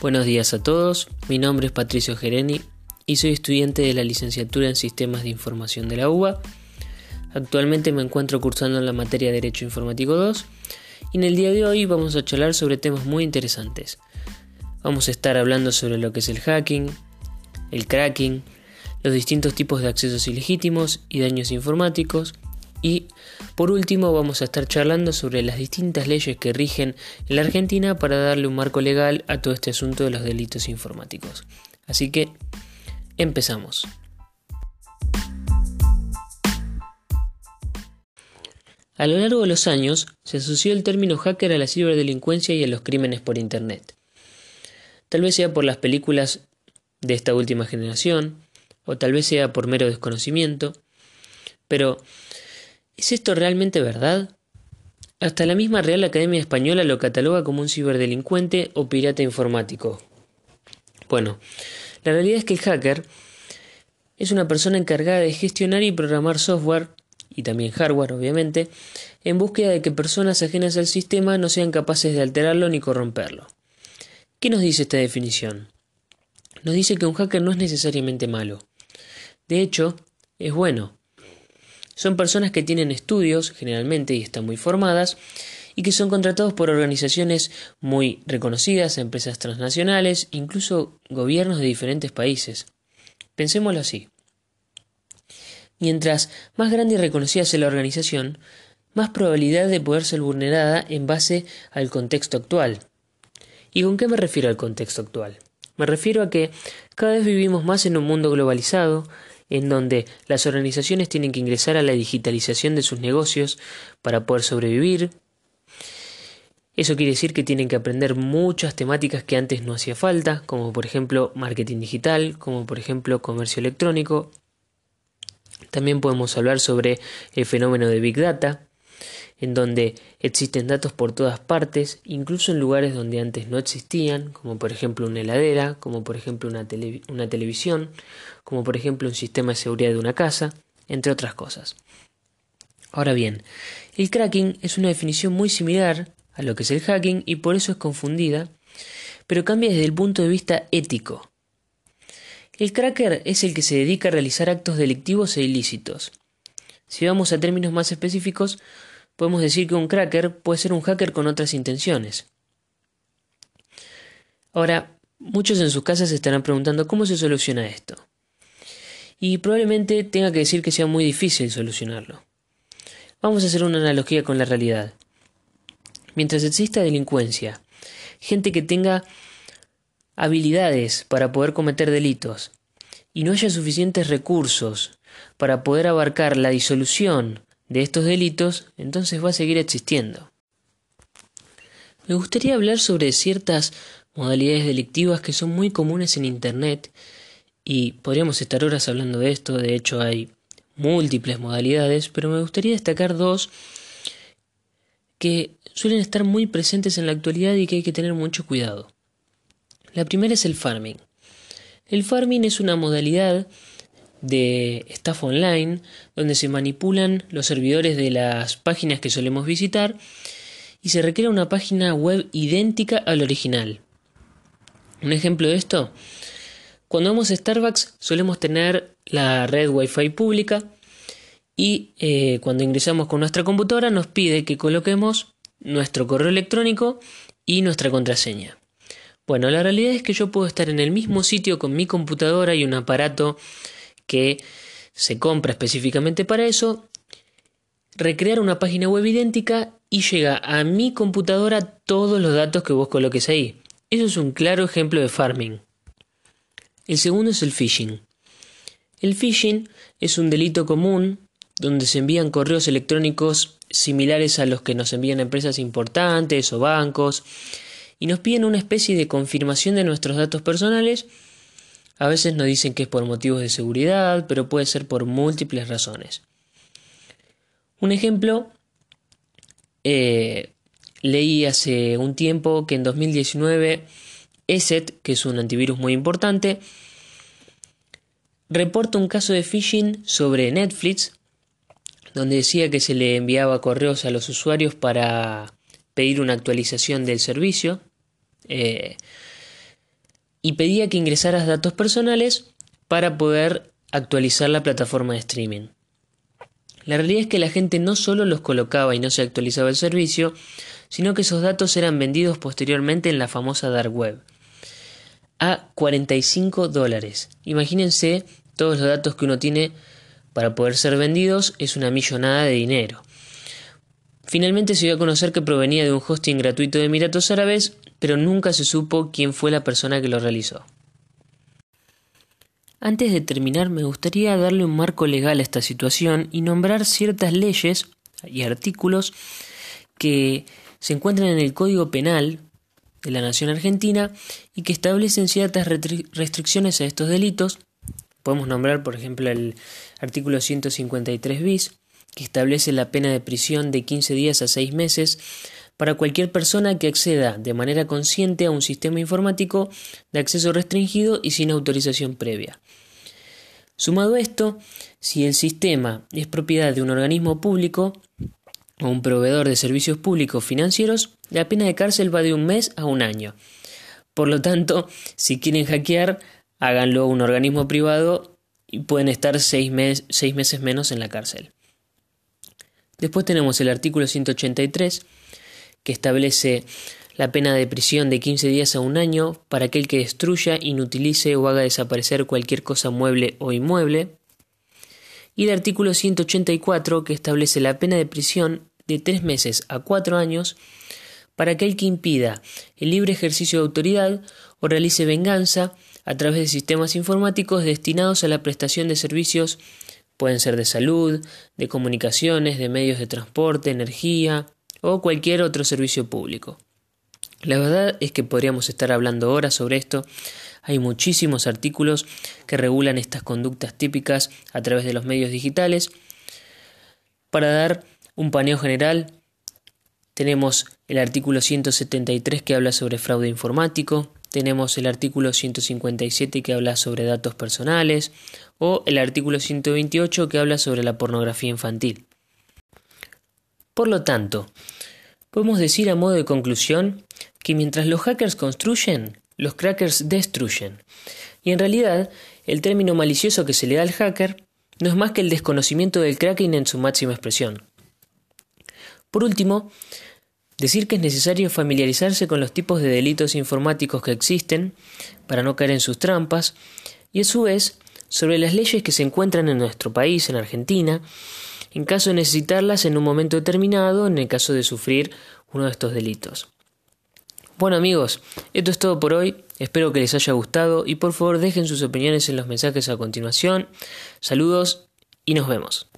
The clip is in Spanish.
Buenos días a todos, mi nombre es Patricio Gereni y soy estudiante de la licenciatura en Sistemas de Información de la UBA. Actualmente me encuentro cursando en la materia Derecho Informático 2 y en el día de hoy vamos a charlar sobre temas muy interesantes. Vamos a estar hablando sobre lo que es el hacking, el cracking, los distintos tipos de accesos ilegítimos y daños informáticos, y por último vamos a estar charlando sobre las distintas leyes que rigen en la Argentina para darle un marco legal a todo este asunto de los delitos informáticos. Así que empezamos. A lo largo de los años se asoció el término hacker a la ciberdelincuencia y a los crímenes por Internet. Tal vez sea por las películas de esta última generación, o tal vez sea por mero desconocimiento, pero ¿Es esto realmente verdad? Hasta la misma Real Academia Española lo cataloga como un ciberdelincuente o pirata informático. Bueno, la realidad es que el hacker es una persona encargada de gestionar y programar software, y también hardware obviamente, en búsqueda de que personas ajenas al sistema no sean capaces de alterarlo ni corromperlo. ¿Qué nos dice esta definición? Nos dice que un hacker no es necesariamente malo. De hecho, es bueno. Son personas que tienen estudios, generalmente, y están muy formadas, y que son contratados por organizaciones muy reconocidas, empresas transnacionales, incluso gobiernos de diferentes países. Pensémoslo así. Mientras más grande y reconocida sea la organización, más probabilidad de poder ser vulnerada en base al contexto actual. ¿Y con qué me refiero al contexto actual? Me refiero a que cada vez vivimos más en un mundo globalizado, en donde las organizaciones tienen que ingresar a la digitalización de sus negocios para poder sobrevivir. Eso quiere decir que tienen que aprender muchas temáticas que antes no hacía falta, como por ejemplo marketing digital, como por ejemplo comercio electrónico. También podemos hablar sobre el fenómeno de Big Data, en donde existen datos por todas partes, incluso en lugares donde antes no existían, como por ejemplo una heladera, como por ejemplo una, una televisión, como por ejemplo un sistema de seguridad de una casa, entre otras cosas. Ahora bien, el cracking es una definición muy similar a lo que es el hacking y por eso es confundida, pero cambia desde el punto de vista ético. El cracker es el que se dedica a realizar actos delictivos e ilícitos. Si vamos a términos más específicos, podemos decir que un cracker puede ser un hacker con otras intenciones. Ahora, muchos en sus casas se estarán preguntando cómo se soluciona esto. Y probablemente tenga que decir que sea muy difícil solucionarlo. Vamos a hacer una analogía con la realidad. Mientras exista delincuencia, gente que tenga habilidades para poder cometer delitos, y no haya suficientes recursos para poder abarcar la disolución de estos delitos, entonces va a seguir existiendo. Me gustaría hablar sobre ciertas modalidades delictivas que son muy comunes en Internet y podríamos estar horas hablando de esto, de hecho hay múltiples modalidades, pero me gustaría destacar dos que suelen estar muy presentes en la actualidad y que hay que tener mucho cuidado. La primera es el farming. El farming es una modalidad de estafa online, donde se manipulan los servidores de las páginas que solemos visitar y se recrea una página web idéntica al original. Un ejemplo de esto, cuando vamos a Starbucks solemos tener la red Wi-Fi pública y eh, cuando ingresamos con nuestra computadora nos pide que coloquemos nuestro correo electrónico y nuestra contraseña. Bueno, la realidad es que yo puedo estar en el mismo sitio con mi computadora y un aparato que se compra específicamente para eso, recrear una página web idéntica y llega a mi computadora todos los datos que vos coloques ahí. Eso es un claro ejemplo de farming. El segundo es el phishing. El phishing es un delito común donde se envían correos electrónicos similares a los que nos envían empresas importantes o bancos y nos piden una especie de confirmación de nuestros datos personales a veces nos dicen que es por motivos de seguridad, pero puede ser por múltiples razones. Un ejemplo, eh, leí hace un tiempo que en 2019 ESET, que es un antivirus muy importante, reporta un caso de phishing sobre Netflix, donde decía que se le enviaba correos a los usuarios para pedir una actualización del servicio. Eh, y pedía que ingresaras datos personales para poder actualizar la plataforma de streaming. La realidad es que la gente no solo los colocaba y no se actualizaba el servicio, sino que esos datos eran vendidos posteriormente en la famosa dark web a 45 dólares. Imagínense todos los datos que uno tiene para poder ser vendidos, es una millonada de dinero. Finalmente se dio a conocer que provenía de un hosting gratuito de Emiratos Árabes, pero nunca se supo quién fue la persona que lo realizó. Antes de terminar, me gustaría darle un marco legal a esta situación y nombrar ciertas leyes y artículos que se encuentran en el Código Penal de la Nación Argentina y que establecen ciertas restricciones a estos delitos. Podemos nombrar, por ejemplo, el artículo 153 bis, que establece la pena de prisión de 15 días a 6 meses para cualquier persona que acceda de manera consciente a un sistema informático de acceso restringido y sin autorización previa. Sumado a esto, si el sistema es propiedad de un organismo público o un proveedor de servicios públicos financieros, la pena de cárcel va de un mes a un año. Por lo tanto, si quieren hackear, háganlo a un organismo privado y pueden estar seis, seis meses menos en la cárcel. Después tenemos el artículo 183, que establece la pena de prisión de 15 días a un año para aquel que destruya, inutilice o haga desaparecer cualquier cosa mueble o inmueble. Y el artículo 184, que establece la pena de prisión de 3 meses a 4 años para aquel que impida el libre ejercicio de autoridad o realice venganza a través de sistemas informáticos destinados a la prestación de servicios Pueden ser de salud, de comunicaciones, de medios de transporte, energía o cualquier otro servicio público. La verdad es que podríamos estar hablando horas sobre esto. Hay muchísimos artículos que regulan estas conductas típicas a través de los medios digitales. Para dar un paneo general, tenemos el artículo 173 que habla sobre fraude informático, tenemos el artículo 157 que habla sobre datos personales o el artículo 128 que habla sobre la pornografía infantil. Por lo tanto, podemos decir a modo de conclusión que mientras los hackers construyen, los crackers destruyen. Y en realidad, el término malicioso que se le da al hacker no es más que el desconocimiento del cracking en su máxima expresión. Por último, Decir que es necesario familiarizarse con los tipos de delitos informáticos que existen para no caer en sus trampas y a su vez sobre las leyes que se encuentran en nuestro país, en Argentina, en caso de necesitarlas en un momento determinado, en el caso de sufrir uno de estos delitos. Bueno amigos, esto es todo por hoy, espero que les haya gustado y por favor dejen sus opiniones en los mensajes a continuación. Saludos y nos vemos.